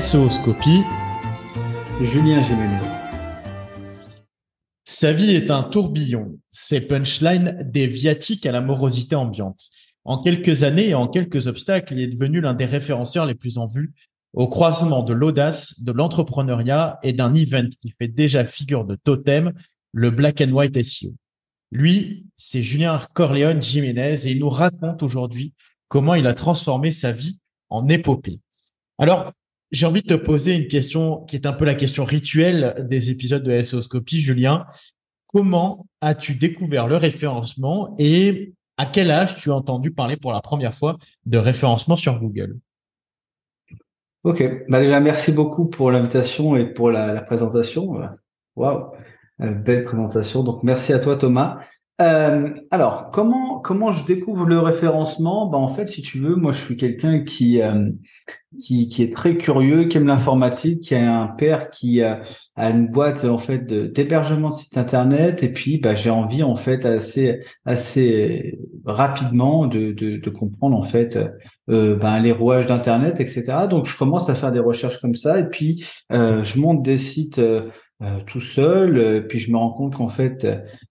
SOScopie, Julien Jiménez. Sa vie est un tourbillon. Ses punchlines des viatiques à la morosité ambiante. En quelques années et en quelques obstacles, il est devenu l'un des référenceurs les plus en vue au croisement de l'audace, de l'entrepreneuriat et d'un event qui fait déjà figure de totem, le Black and White SEO. Lui, c'est Julien Corleone Jiménez et il nous raconte aujourd'hui comment il a transformé sa vie en épopée. Alors, j'ai envie de te poser une question qui est un peu la question rituelle des épisodes de SOScopie, Julien. Comment as-tu découvert le référencement et à quel âge tu as entendu parler pour la première fois de référencement sur Google? Ok, bah déjà merci beaucoup pour l'invitation et pour la, présentation. Waouh, euh, belle présentation. Donc merci à toi Thomas. Euh, alors, comment comment je découvre le référencement? Bah en fait, si tu veux, moi je suis quelqu'un qui euh, qui, qui est très curieux, qui aime l'informatique, qui a un père qui a, a une boîte en fait d'hébergement de, sites internet, et puis bah j'ai envie en fait assez assez rapidement de de, comprendre en fait euh, ben, les rouages d'internet, etc. Donc je commence à faire des recherches comme ça, et puis euh, je monte des sites euh, euh, tout seul. Euh, puis je me rends compte qu'en fait,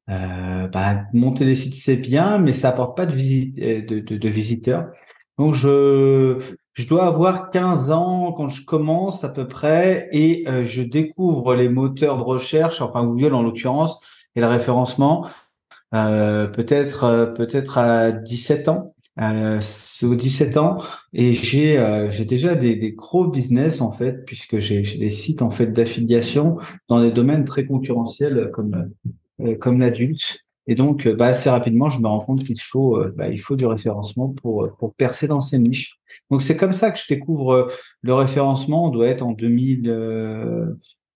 euh, bah, monter des sites c'est bien, mais ça apporte pas de, de, de, de, visiteurs. Donc je je dois avoir 15 ans quand je commence à peu près et je découvre les moteurs de recherche, enfin Google en l'occurrence, et le référencement peut-être peut-être à 17 ans euh, aux 17 ans. Et j'ai euh, j'ai déjà des, des, gros business en fait puisque j'ai des sites en fait d'affiliation dans des domaines très concurrentiels comme euh, comme l'adulte. Et donc euh, bah, assez rapidement je me rends compte qu'il faut bah, il faut du référencement pour pour percer dans ces niches. Donc c'est comme ça que je découvre le référencement. On doit être en 2000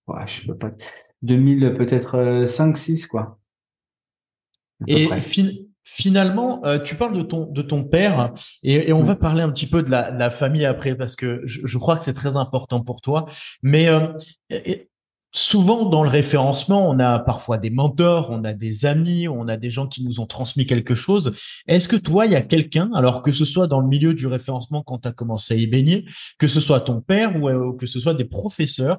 ouais, je peux pas 2000 peut-être 5 6 quoi et fin Finalement, euh, tu parles de ton de ton père et, on va parler un petit peu de la, famille après parce que je, crois que c'est très important pour toi. Mais euh, souvent dans le référencement, on a parfois des mentors, on a des amis, on a des gens qui nous ont transmis quelque chose. Est-ce que toi, il y a quelqu'un, alors que ce soit dans le milieu du référencement quand tu as commencé à y baigner, que ce soit ton père ou euh, que ce soit des professeurs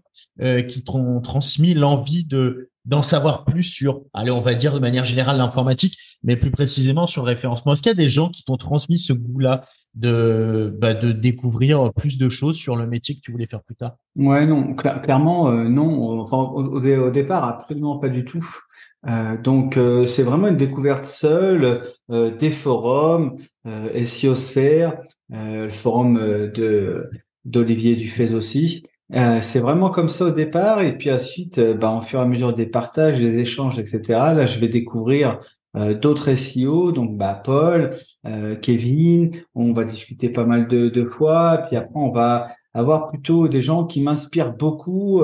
qui t'ont transmis l'envie de d'en savoir plus sur, allez, on va dire de manière générale l'informatique, mais plus précisément sur le référencement. Est-ce qu'il y a des gens qui t'ont transmis ce goût-là de, bah, de découvrir plus de choses sur le métier que tu voulais faire plus tard? Ouais, non, clairement, euh, non. Au, départ, absolument pas du tout. Euh, donc, euh, c'est vraiment une découverte seule des forums, Sphere, le forum de d'Olivier Dufay aussi. Euh, c'est vraiment comme ça au départ, et puis ensuite, euh, bah, en fur et à mesure des partages, des échanges, etc. Là, je vais découvrir euh, d'autres SEO, donc bah, Paul, Kevin. On va discuter pas mal de, de fois, puis après, on va avoir plutôt des gens qui m'inspirent beaucoup.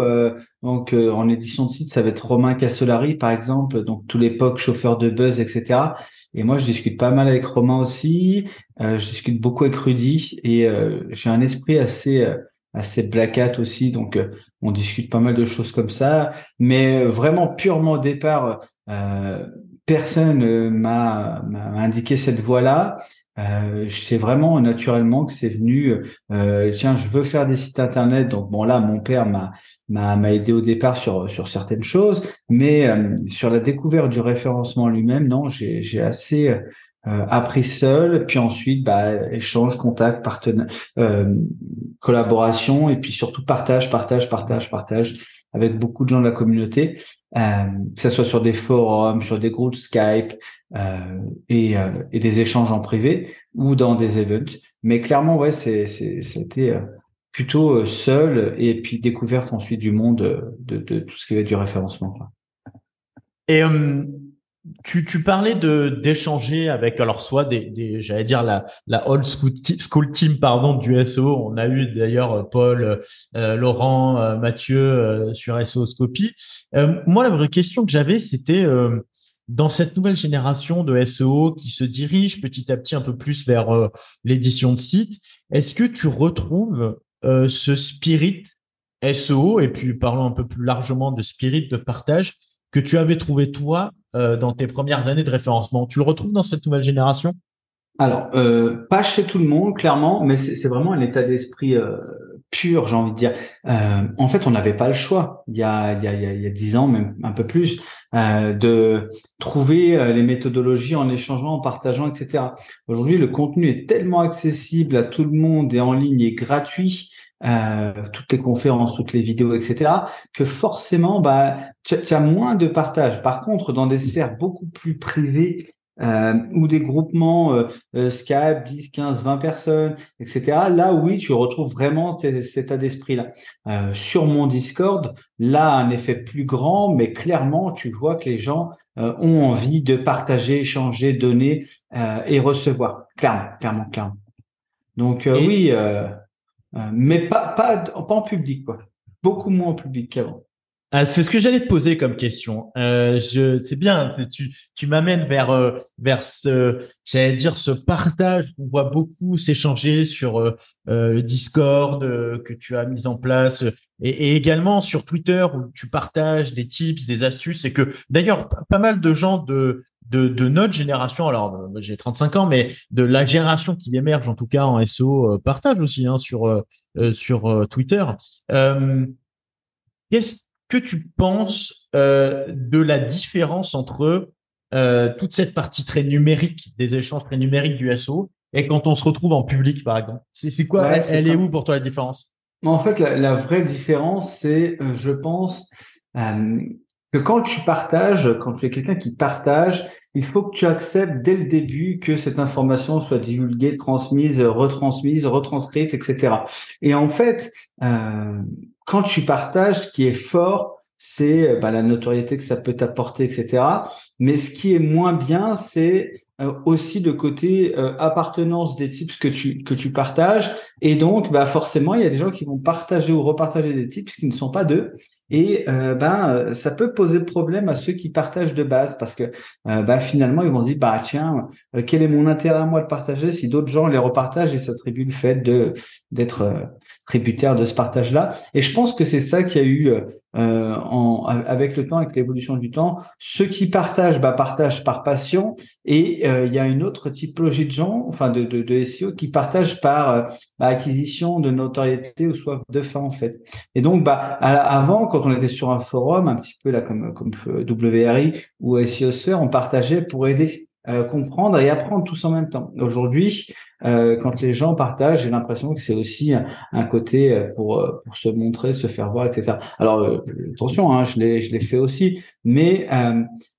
donc, en édition de site, ça va être Romain Cassolari, par exemple, donc tout l'époque chauffeur de buzz, etc. Et moi, je discute pas mal avec Romain aussi. je discute beaucoup avec Rudy, et j'ai un esprit assez assez black aussi, donc euh, on discute pas mal de choses comme ça. Mais euh, vraiment purement au départ, euh, personne m'a indiqué cette voie-là. Euh, sais vraiment naturellement que c'est venu. tiens, je veux faire des sites internet. Donc bon là, mon père m'a m'a aidé au départ sur sur certaines choses, mais sur la découverte du référencement lui-même, non, j'ai assez euh, appris seul, puis ensuite bah, échange, contact, partenaire, euh, collaboration, et puis surtout partage, partage, partage, partage avec beaucoup de gens de la communauté, euh, que ce soit sur des forums, sur des groupes Skype euh, et, euh, et, des échanges en privé ou dans des events. Mais clairement, ouais, c'est c'était euh, plutôt seul et puis découverte ensuite du monde de, de, tout ce qui va être du référencement. Et tu, parlais d'échanger avec alors soit des, j'allais dire la la old school, team pardon du SO on a eu d'ailleurs euh, Paul euh, Laurent euh, Mathieu sur SO Scopy. Moi la vraie question que j'avais c'était dans cette nouvelle génération de SEO qui se dirige petit à petit un peu plus vers l'édition de site est-ce que tu retrouves ce spirit SEO et puis parlons un peu plus largement de spirit de partage que tu avais trouvé toi euh, dans tes premières années de référencement. Tu le retrouves dans cette nouvelle génération? Alors, euh, pas chez tout le monde, clairement, mais c'est vraiment un état d'esprit euh, pure, j'ai envie de dire. En fait, on n'avait pas le choix il y a dix ans, même un peu plus, de trouver les méthodologies en échangeant, en partageant, etc. Aujourd'hui, le contenu est tellement accessible à tout le monde et en ligne et gratuit. Euh, toutes les conférences, toutes les vidéos, etc., que forcément, bah, tu, tu as moins de partage. Par contre, dans des sphères beaucoup plus privées euh, ou des groupements euh, euh Skype, 10, 15, 20 personnes, etc. Là, oui, tu retrouves vraiment cet état d'esprit-là. Euh, sur mon Discord, là, un effet plus grand, mais clairement, tu vois que les gens euh, ont envie de partager, échanger, donner et recevoir. Clairement, clairement, clairement. Donc oui, mais pas, pas, en public, quoi. Beaucoup moins en public qu'avant. Ah, c'est ce que j'allais te poser comme question. Euh, c'est bien, tu, tu m'amènes vers euh, vers ce, j'allais dire ce partage qu'on voit beaucoup s'échanger sur euh, euh le Discord euh, que tu as mis en place et, et, également sur Twitter où tu partages des tips, des astuces et que d'ailleurs pas mal de gens de de, de notre génération, alors j'ai 35 ans, mais de la génération qui émerge en tout cas en SO partagent aussi hein, sur sur Twitter. Qu'est-ce que tu penses euh, de la différence entre euh, toute cette partie très numérique des échanges très numériques du SO et quand on se retrouve en public, par exemple? C'est quoi? Elle, est où pour toi la différence? En fait, la, vraie différence, c'est, euh, je pense, que quand tu partages, quand tu es quelqu'un qui partage, il faut que tu acceptes dès le début que cette information soit divulguée, transmise, retransmise, retranscrite, etc. Et en fait, euh, quand tu partages, ce qui est fort, c'est bah, la notoriété que ça peut t'apporter, etc. Mais ce qui est moins bien, c'est euh, aussi le côté euh, appartenance des tips que tu que tu partages. Et donc, bah forcément, il y a des gens qui vont partager ou repartager des tips qui ne sont pas d'eux. Et euh, ben ça peut poser problème à ceux qui partagent de base parce que euh, ben, finalement ils vont se dire bah tiens euh, quel est mon intérêt à moi de partager si d'autres gens les repartagent et s'attribuent le fait de d'être tributaire de ce partage là et je pense que c'est ça qui a eu en, avec le temps avec l'évolution du temps ceux qui partagent bah partagent par passion et il y a une autre typologie de gens enfin de de, de SEO qui partagent par bah, acquisition de notoriété ou soif de fin en fait. Et donc bah avant quand on était sur un forum, un petit peu là comme, comme euh, WRI ou SEOsphere, on partageait pour aider, euh, comprendre et apprendre tous en même temps. Aujourd'hui, euh, quand les gens partagent, j'ai l'impression que c'est aussi un, côté euh, pour, pour se montrer, se faire voir, etc. Alors attention, hein, je l'ai je l'ai fait aussi, mais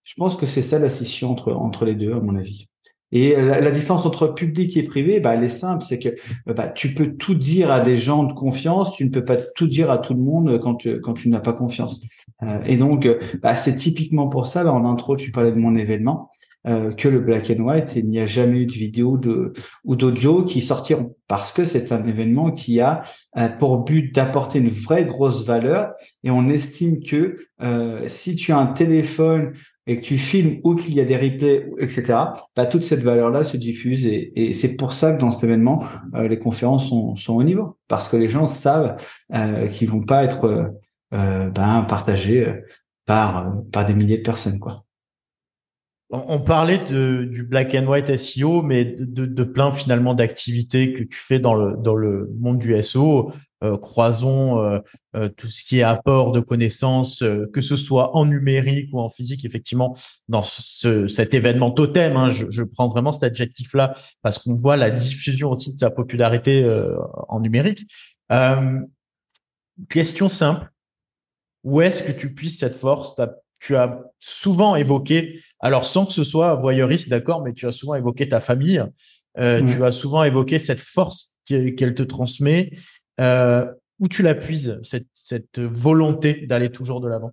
je pense que c'est ça la scission entre entre les deux à mon avis. Et la, différence entre public et privé, bah, elle est simple, c'est que bah, tu peux tout dire à des gens de confiance, tu ne peux pas tout dire à tout le monde quand tu, quand tu n'as pas confiance. Euh, et donc, bah, c'est typiquement pour ça, là en intro, tu parlais de mon événement, euh, que le black and white, il n'y a jamais eu de vidéo de, ou d'audio qui sortiront, parce que c'est un événement qui a euh, pour but d'apporter une vraie grosse valeur, et on estime que si tu as un téléphone et que tu filmes ou qu'il y a des replays, etc., bah, toute cette valeur-là se diffuse et, et c'est pour ça que dans cet événement, euh, les conférences sont, sont au niveau parce que les gens savent euh, qu'ils vont pas être euh, euh ben, partagés euh, par par des milliers de personnes, quoi. On parlait de, du black and white SEO, mais de, de plein finalement d'activités que tu fais dans le dans le monde du SEO. Euh, croisons euh, euh, tout ce qui est apport de connaissances, que ce soit en numérique ou en physique, effectivement, dans ce, cet événement totem. Hein, je, je, prends vraiment cet adjectif-là parce qu'on voit la diffusion aussi de sa popularité en numérique. question simple, où est-ce que tu puisses cette force Tu as souvent évoqué, alors sans que ce soit voyeuriste, d'accord, mais tu as souvent évoqué ta famille. Mmh. Tu as souvent évoqué cette force qu'elle te transmet euh, où tu la puises, cette, cette volonté d'aller toujours de l'avant?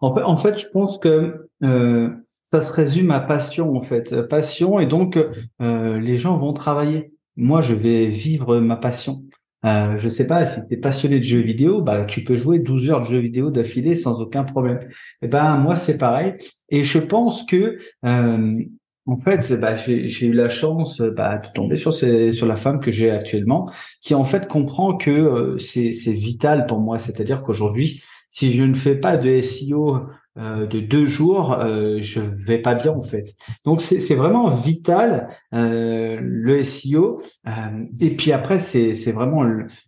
En fait, je pense que euh, ça se résume à passion, en fait. Passion, et donc euh, les gens vont travailler. Moi, je vais vivre ma passion. Euh, je sais pas, si tu es passionné de jeux vidéo, bah, tu peux jouer 12 heures de jeux vidéo d'affilée sans aucun problème. Et eh ben moi, c'est pareil. Et je pense que euh, en fait, bah, j'ai eu la chance bah, de tomber sur, ces, sur la femme que j'ai actuellement, qui en fait comprend que euh, c'est vital pour moi. C'est-à-dire qu'aujourd'hui, si je ne fais pas de SEO euh, de deux jours, euh, je vais pas bien en fait. Donc c'est vraiment vital euh, le SEO. et puis après c'est c'est vraiment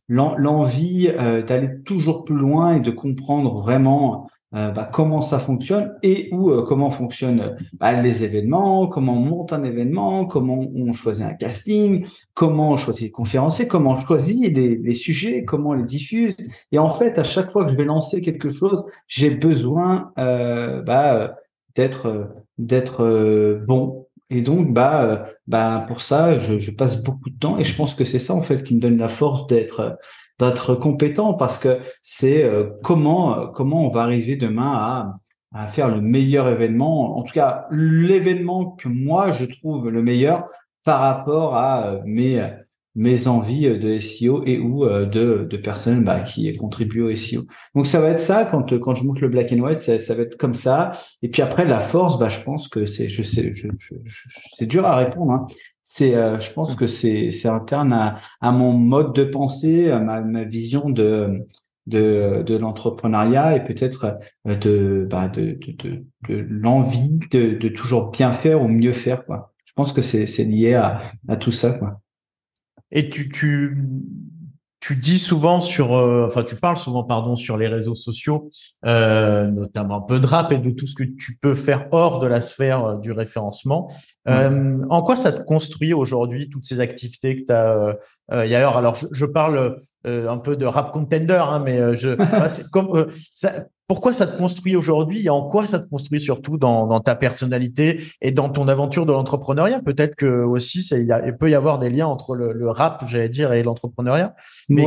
l'envie d'aller toujours plus loin et de comprendre vraiment euh, bah, comment ça fonctionne et où euh, comment fonctionnent bah, les événements, comment on monte un événement, comment on choisit un casting, comment on choisit les conférenciers, comment on choisit les, les, sujets, comment on les diffuse. Et en fait, à chaque fois que je vais lancer quelque chose, j'ai besoin euh, bah, d'être d'être bon. Et donc, bah, bah, pour ça, je, je passe beaucoup de temps et je pense que c'est ça en fait qui me donne la force d'être d'être compétent parce que c'est euh, comment euh, comment on va arriver demain à, faire le meilleur événement, en tout cas l'événement que moi je trouve le meilleur par rapport à euh, mes mes envies de SEO et ou de, de personnes bah, qui contribuent au SEO. Donc ça va être ça quand quand je monte le black and white, ça, va être comme ça. Et puis après la force, bah je pense que c'est je sais c'est dur à répondre. Hein c'est, euh, je pense que c'est, c'est interne à, à mon mode de pensée, à ma, ma vision de, de, de l'entrepreneuriat et peut-être euh, de, bah, de, de, de, de l'envie de, de toujours bien faire ou mieux faire, quoi. Je pense que c'est, c'est lié à, à tout ça, quoi. Et tu, tu, tu dis souvent sur, euh, enfin tu parles souvent pardon sur les réseaux sociaux, euh, notamment un peu de rap et de tout ce que tu peux faire hors de la sphère euh, du référencement. en quoi ça te construit aujourd'hui toutes ces activités que tu as ailleurs Alors je, je parle un peu de rap contender, hein, mais je, comme, ça, pourquoi ça te construit aujourd'hui et en quoi ça te construit surtout dans, dans ta personnalité et dans ton aventure de l'entrepreneuriat? Peut-être que aussi ça, il, peut y avoir des liens entre le, rap, j'allais dire, et l'entrepreneuriat. Mais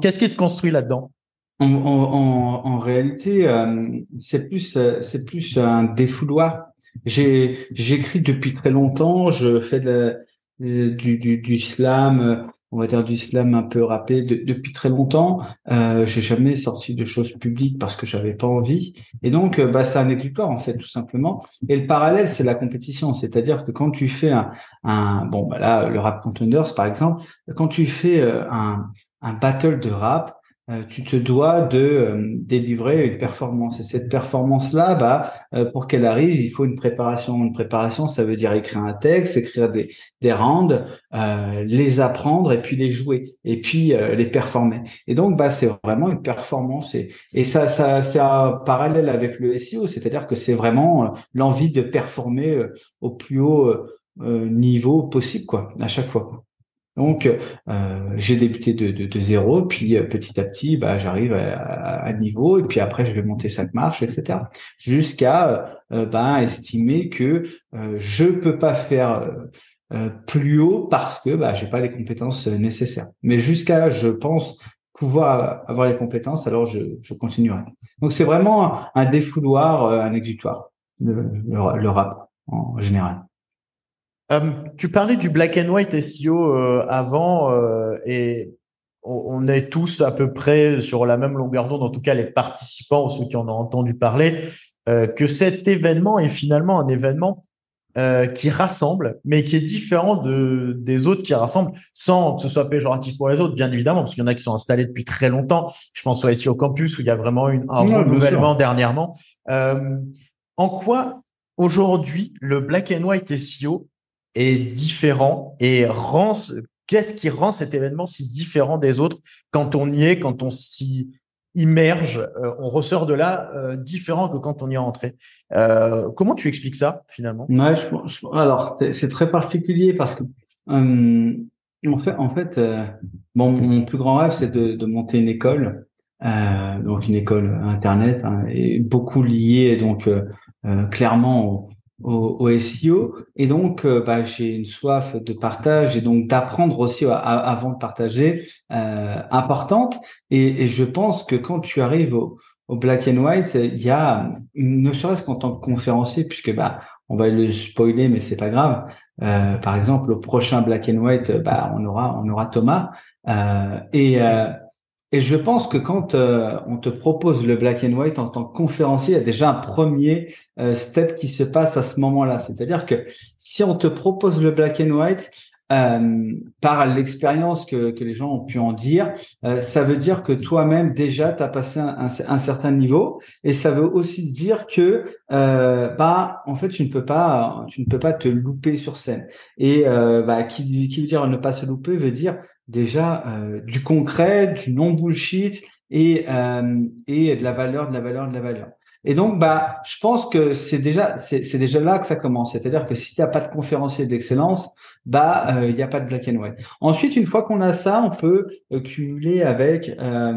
qu'est-ce, qui te construit là-dedans? En, en, en, réalité, euh, c'est plus c'est plus un défouloir. J'ai j'écris depuis très longtemps. Je fais de du, du, du slam on va dire du slam un peu rappé depuis très longtemps. Euh, j'ai jamais sorti de choses publiques parce que j'avais pas envie. Et donc, euh, bah, c'est un en fait, tout simplement. Et le parallèle, c'est la compétition. C'est-à-dire que quand tu fais un, bon, bah là, le rap contenders par exemple, quand tu fais euh, un battle de rap, euh, tu te dois de euh, délivrer une performance. Et cette performance-là, bah, euh, pour qu'elle arrive, il faut une préparation. Une préparation, ça veut dire écrire un texte, écrire des, des rounds, les apprendre et puis les jouer et puis les performer. Et donc, bah, c'est vraiment une performance. Et, et ça, ça, c'est un parallèle avec le SEO, c'est-à-dire que c'est vraiment l'envie de performer au plus haut niveau possible, quoi, à chaque fois. Quoi. Donc, euh, j'ai débuté de, de, de, zéro, puis euh, petit à petit, bah, j'arrive à, à, niveau, et puis après, je vais monter chaque marche, etc. Jusqu'à euh, bah, estimer que euh, je peux pas faire euh, plus haut parce que bah, j'ai pas les compétences nécessaires. Mais jusqu'à, je pense, pouvoir avoir les compétences, alors je, je continuerai. Donc, c'est vraiment un défouloir, un exutoire, le, le rap en général. Euh, tu parlais du black and white SEO euh, avant euh, et on est tous à peu près sur la même longueur d'onde, en tout cas les participants ou ceux qui en ont entendu parler, que cet événement est finalement un événement qui rassemble, mais qui est différent de, des autres qui rassemblent, sans que ce soit péjoratif pour les autres, bien évidemment, parce qu'il y en a qui sont installés depuis très longtemps. Je pense au SEO Campus où il y a vraiment une, un renouvellement dernièrement. en quoi aujourd'hui le black and white SEO est différent et rend qu'est-ce qui rend cet événement si différent des autres quand on y est, quand on s'y immerge, euh, on ressort de là euh, différent que quand on y est entré. Euh, comment tu expliques ça finalement? Ouais, je, Alors c'est très particulier parce que euh, en fait, en fait, bon, mon plus grand rêve c'est de, de, monter une école, donc une école internet hein, et beaucoup liée donc clairement au, au, SEO et donc euh, bah, j'ai une soif de partage et donc d'apprendre aussi avant de partager euh, importante. Et, et, je pense que quand tu arrives au, au black and white il y a ne serait-ce qu'en tant que conférencier puisque bah on va le spoiler mais c'est pas grave. Euh, par exemple au prochain black and white bah on aura on aura Thomas. Euh, et euh, et je pense que quand euh, on te propose le black and white en tant que conférencier, il y a déjà un premier euh, step qui se passe à ce moment-là. C'est-à-dire que si on te propose le black and white, euh, par l'expérience que, que, les gens ont pu en dire, euh, ça veut dire que toi-même déjà tu as passé un, un, certain niveau et ça veut aussi dire que euh, bah en fait tu ne peux pas tu ne peux pas te louper sur scène et euh, bah, qui, qui veut dire ne pas se louper veut dire déjà euh, du concret, du non bullshit et et de la valeur, de la valeur, de la valeur. Et donc, bah, je pense que c'est déjà, c'est déjà là que ça commence. C'est-à-dire que si tu n'as pas de conférencier d'excellence, bah, il euh, n'y a pas de black and white. Ensuite, une fois qu'on a ça, on peut euh, cumuler avec euh,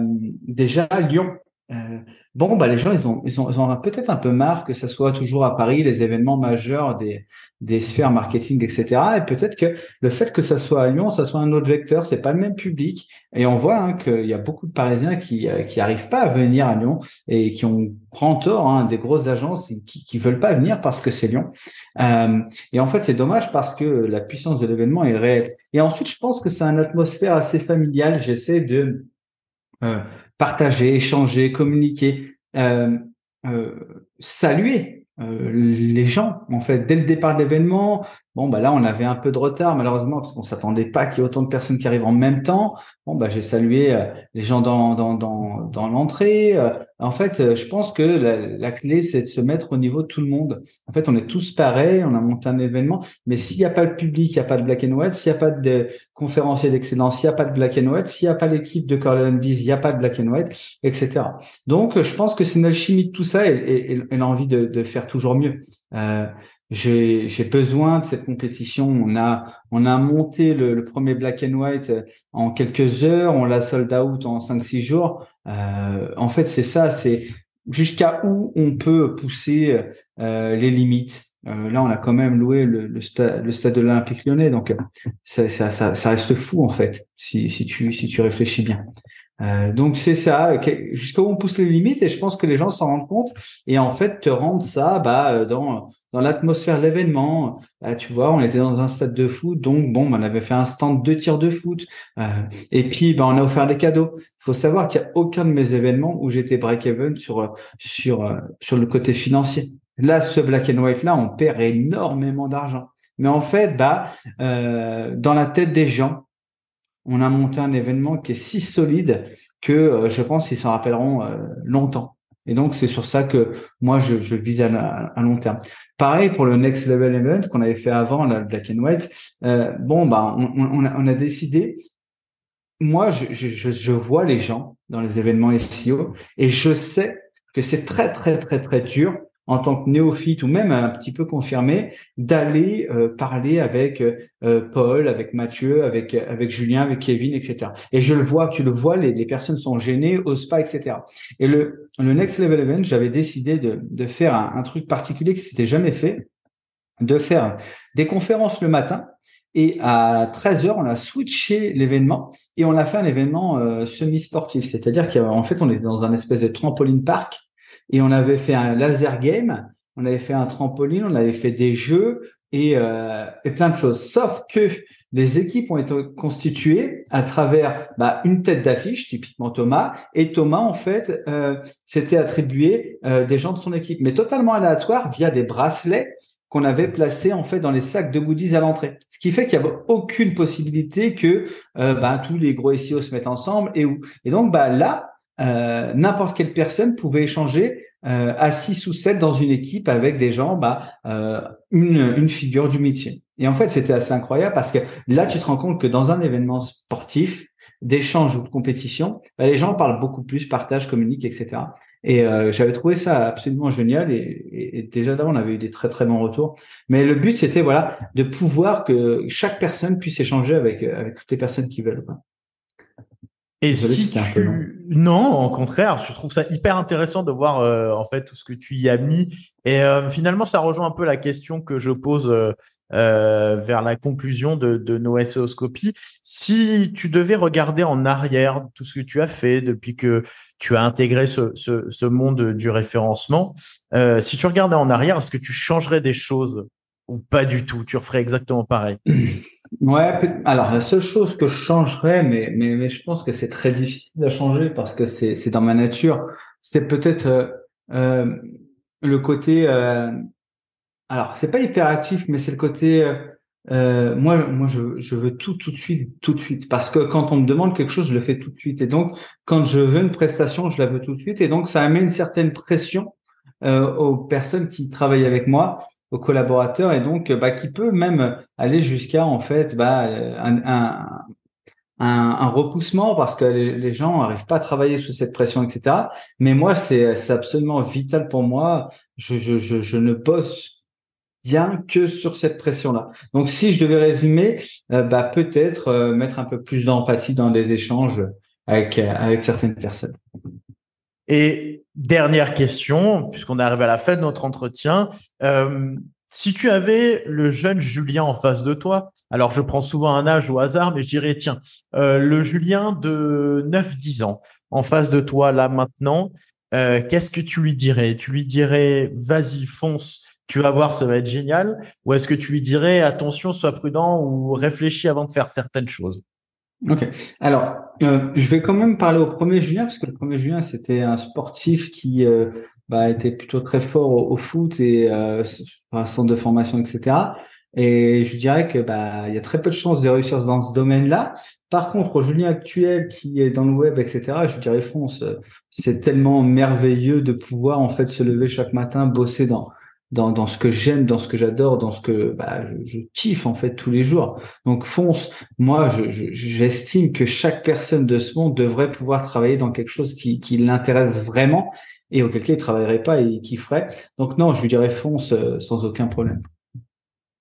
déjà Lyon. Bon, bah, les gens, ils ont, ils ont, ils ont peut-être un peu marre que ça soit toujours à Paris les événements majeurs des, des sphères marketing, etc. Et peut-être que le fait que ça soit à Lyon, ça soit un autre vecteur, c'est pas le même public. Et on voit hein, qu'il y a beaucoup de Parisiens qui euh, qui arrivent pas à venir à Lyon et qui ont grand tort, hein, des grosses agences qui qui veulent pas venir parce que c'est Lyon. Euh, et en fait, c'est dommage parce que la puissance de l'événement est réelle. Et ensuite, je pense que c'est une atmosphère assez familiale. J'essaie de euh, partager, échanger, communiquer, euh, euh, saluer euh, les gens en fait dès le départ de l'événement bon bah là on avait un peu de retard malheureusement parce qu'on s'attendait pas qu'il y ait autant de personnes qui arrivent en même temps. Bon bah j'ai salué euh, les gens dans dans dans, dans l'entrée. Euh, en fait je pense que la, clé c'est de se mettre au niveau de tout le monde. En fait on est tous pareils on a monté un événement mais s'il n'y a pas le public il n'y a pas de black and white. S'il n'y a pas de conférencier d'excellence il n'y a pas de black and white. S'il n'y a pas l'équipe de Corleone il n'y a pas de black and white etc donc je pense que c'est une alchimie de tout ça et, et, et l'envie de, de faire toujours mieux. Euh, j'ai besoin de cette compétition. On a on a monté le, premier black and white en quelques heures, on l'a sold out en 5-6 jours. Euh, en fait, c'est ça, c'est jusqu'à où on peut pousser euh, les limites. Euh, là, on a quand même loué le, le, stade, le stade olympique lyonnais, donc ça, ça, ça, ça, reste fou en fait, si, si tu si tu réfléchis bien. Euh, donc c'est ça, jusqu'où on pousse les limites et je pense que les gens s'en rendent compte et en fait te rendent ça bah, euh, dans dans l'atmosphère de l'événement. Bah, tu vois, on était dans un stade de foot, donc bon, on avait fait un stand de tirs de foot euh, et puis bah, on a offert des cadeaux. Il faut savoir qu'il y a aucun de mes événements où j'étais break-even sur sur sur le côté financier. Là, ce black and white là, on perd énormément d'argent. Mais en fait, bah, dans la tête des gens, on a monté un événement qui est si solide que euh, je pense qu'ils s'en rappelleront euh, longtemps. Et donc, c'est sur ça que moi, je, je vise à, long terme. Pareil pour le Next Level Event qu'on avait fait avant, la Black and White. Euh, bon, bah, on, a, décidé. Moi, je, je, je vois les gens dans les événements SEO et je sais que c'est très, très, très, très dur en tant que néophyte ou même un petit peu confirmé, d'aller euh, parler avec euh, Paul, avec Mathieu, avec avec Julien, avec Kevin, etc. Et je le vois, tu le vois, les, les personnes sont gênées, osent pas, etc. Et le le Next Level Event, j'avais décidé de de faire un, truc particulier qui s'était jamais fait, de faire des conférences le matin et à 13h, on a switché l'événement et on a fait un événement euh, semi-sportif. C'est-à-dire qu'en fait, on était dans un espèce de trampoline park et on avait fait un laser game, on avait fait un trampoline, on avait fait des jeux et, euh, et plein de choses. Sauf que les équipes ont été constituées à travers bah, une tête d'affiche, typiquement Thomas, et Thomas en fait euh, s'était attribué euh, des gens de son équipe, mais totalement aléatoire via des bracelets qu'on avait placés en fait dans les sacs de goodies à l'entrée. Ce qui fait qu'il n'y avait aucune possibilité que euh, bah, tous les gros SEO se mettent ensemble et où. Et donc bah là, euh, n'importe quelle personne pouvait échanger à 6 ou 7 dans une équipe avec des gens, bah, euh, une, figure du métier. Et en fait, c'était assez incroyable parce que là, tu te rends compte que dans un événement sportif, d'échange ou de compétition, bah, les gens parlent beaucoup plus, partagent, communiquent, etc. Et euh, j'avais trouvé ça absolument génial. Et, et, déjà là, on avait eu des très très bons retours. Mais le but, c'était voilà de pouvoir que chaque personne puisse échanger avec avec toutes les personnes qui veulent. Quoi. Et si tu non, au contraire, je trouve ça hyper intéressant de voir euh, en fait tout ce que tu y as mis. Et euh, finalement, ça rejoint un peu la question que je pose euh, vers la conclusion de, de nos SEOscopies. Si tu devais regarder en arrière tout ce que tu as fait depuis que tu as intégré ce, ce, ce monde du référencement, si tu regardais en arrière, est-ce que tu changerais des choses ou pas du tout? Tu referais exactement pareil Ouais, alors la seule chose que je changerais, mais, mais, mais je pense que c'est très difficile à changer parce que c'est, c'est dans ma nature, c'est peut-être euh, euh le côté, euh, alors c'est pas hyperactif, mais c'est le côté euh, euh, moi, moi, je, je, veux tout, tout de suite, tout de suite. Parce que quand on me demande quelque chose, je le fais tout de suite. Et donc, quand je veux une prestation, je la veux tout de suite. Et donc, ça amène une certaine pression aux personnes qui travaillent avec moi, aux collaborateurs, et donc, bah, qui peut même aller jusqu'à en fait, bah, un, repoussement parce que les, gens n'arrivent pas à travailler sous cette pression, etc. Mais moi, c'est absolument vital pour moi. Je, ne bosse bien que sur cette pression-là. Donc, si je devais résumer, euh, bah, peut-être euh, mettre un peu plus d'empathie dans des échanges avec certaines personnes. Et dernière question, puisqu'on arrive à la fin de notre entretien, si tu avais le jeune Julien en face de toi, alors je prends souvent un âge au hasard, mais je dirais, tiens, le Julien de 9-10 ans en face de toi, là maintenant, qu'est-ce que tu lui dirais? Tu lui dirais, vas-y, fonce, tu vas voir, ça va être génial. Ou est-ce que tu lui dirais, attention, sois prudent ou réfléchis avant de faire certaines choses? Ok. Alors, euh, je vais quand même parler au premier Julien, parce que le premier Julien, c'était un sportif qui euh, bah, était plutôt très fort au, foot et euh, un centre de formation, etc. Et je dirais que bah il y a très peu de chances de réussir dans ce domaine-là. Par contre, Julien actuel qui est dans le web, etc., je dirais fonce. C'est tellement merveilleux de pouvoir en fait se lever chaque matin, bosser dans dans, dans ce que j'aime, dans ce que j'adore, dans ce que bah, je, kiffe en fait tous les jours. Donc fonce. Moi, j'estime que chaque personne de ce monde devrait pouvoir travailler dans quelque chose qui, qui l'intéresse vraiment et auquel cas il travaillerait pas et qui ferait. Donc non, je lui dirais fonce euh, sans aucun problème.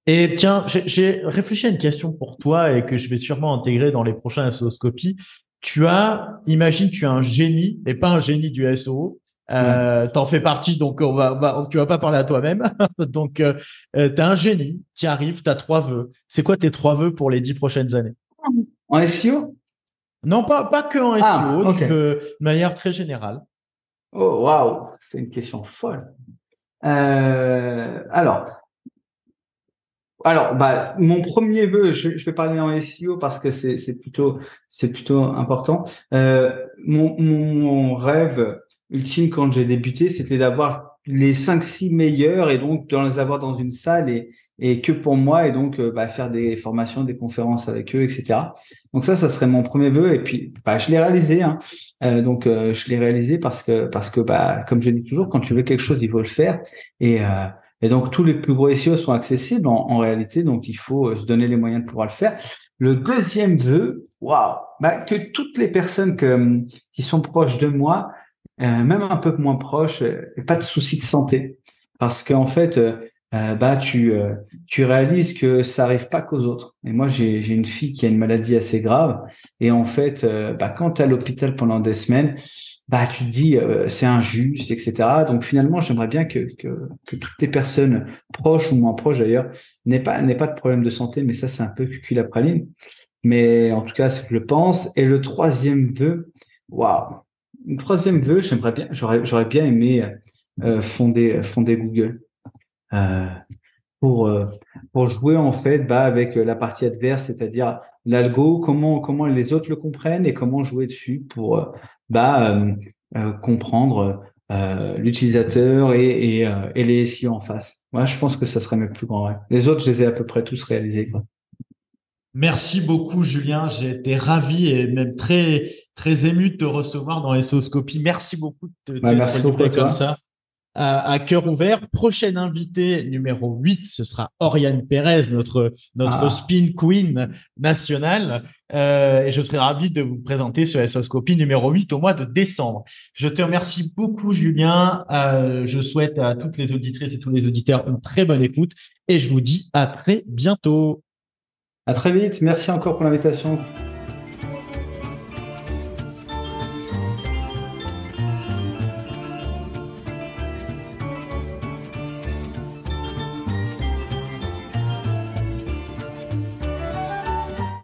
Et tiens, j'ai réfléchi à une question pour toi et que je vais sûrement intégrer dans les prochaines SOScopies. Tu as, imagine, tu as un génie et pas un génie du SO, euh, T'en fais partie, donc on va, va, tu vas pas parler à toi-même. donc, euh, euh t'as un génie qui arrive, t'as trois vœux. C'est quoi tes trois vœux pour les dix prochaines années? En SEO Non, pas pas que en ah, SEO, de manière très générale. Oh waouh, c'est une question folle. Euh, alors, alors, bah, mon premier vœu, je, je, vais parler en SEO parce que c'est, c'est plutôt, c'est plutôt important. Euh, mon, mon, rêve ultime quand j'ai débuté, c'était d'avoir les 5-6 meilleurs et donc de les avoir dans une salle et, et que pour moi et donc euh, bah, faire des formations, des conférences avec eux, etc. Donc ça, ça serait mon premier vœu et puis bah, je l'ai réalisé. Hein. Euh, donc euh, je l'ai réalisé parce que parce que bah comme je dis toujours, quand tu veux quelque chose, il faut le faire et euh, et donc, tous les plus gros SEO sont accessibles en, réalité, donc il faut euh, se donner les moyens de pouvoir le faire. Le deuxième vœu, waouh, bah, que toutes les personnes que, qui sont proches de moi, euh, même un peu moins proches, euh, pas de soucis de santé, parce qu'en fait, bah tu tu réalises que ça arrive pas qu'aux autres. Et moi, j'ai j'ai une fille qui a une maladie assez grave, et en fait, bah quand tu à l'hôpital pendant des semaines, bah tu te dis euh, c'est injuste, etc. Donc finalement, j'aimerais bien que, que, toutes les personnes proches ou moins proches d'ailleurs n'aient pas n'aient pas de problème de santé, mais ça c'est un peu cucul la praline. Mais en tout cas, c'est ce que je pense. Et le troisième vœu, waouh, le troisième vœu, j'aimerais bien, j'aurais j'aurais bien aimé euh, fonder fonder Google. Euh, pour euh, pour jouer en fait bah, avec la partie adverse, c'est-à-dire l'algo, comment comment les autres le comprennent et comment jouer dessus pour bah, euh, euh, comprendre euh, l'utilisateur et, et, et, les SEO en face. Moi, je pense que ça serait mes plus grands rêves. Les autres, je les ai à peu près tous réalisés. Quoi. Merci beaucoup, Julien. J'ai été ravi et même très très ému de te recevoir dans SEOscopie. Merci beaucoup de te bah, merci beaucoup comme ça à, cœur ouvert. Prochaine invité numéro 8, ce sera Oriane Pérez, notre notre ah. spin queen nationale. Euh, et je serai ravi de vous présenter ce SOScopie numéro 8 au mois de décembre. Je te remercie beaucoup, Julien. Euh, je souhaite à toutes les auditrices et tous les auditeurs une très bonne écoute. Et je vous dis à très bientôt. À très vite. Merci encore pour l'invitation.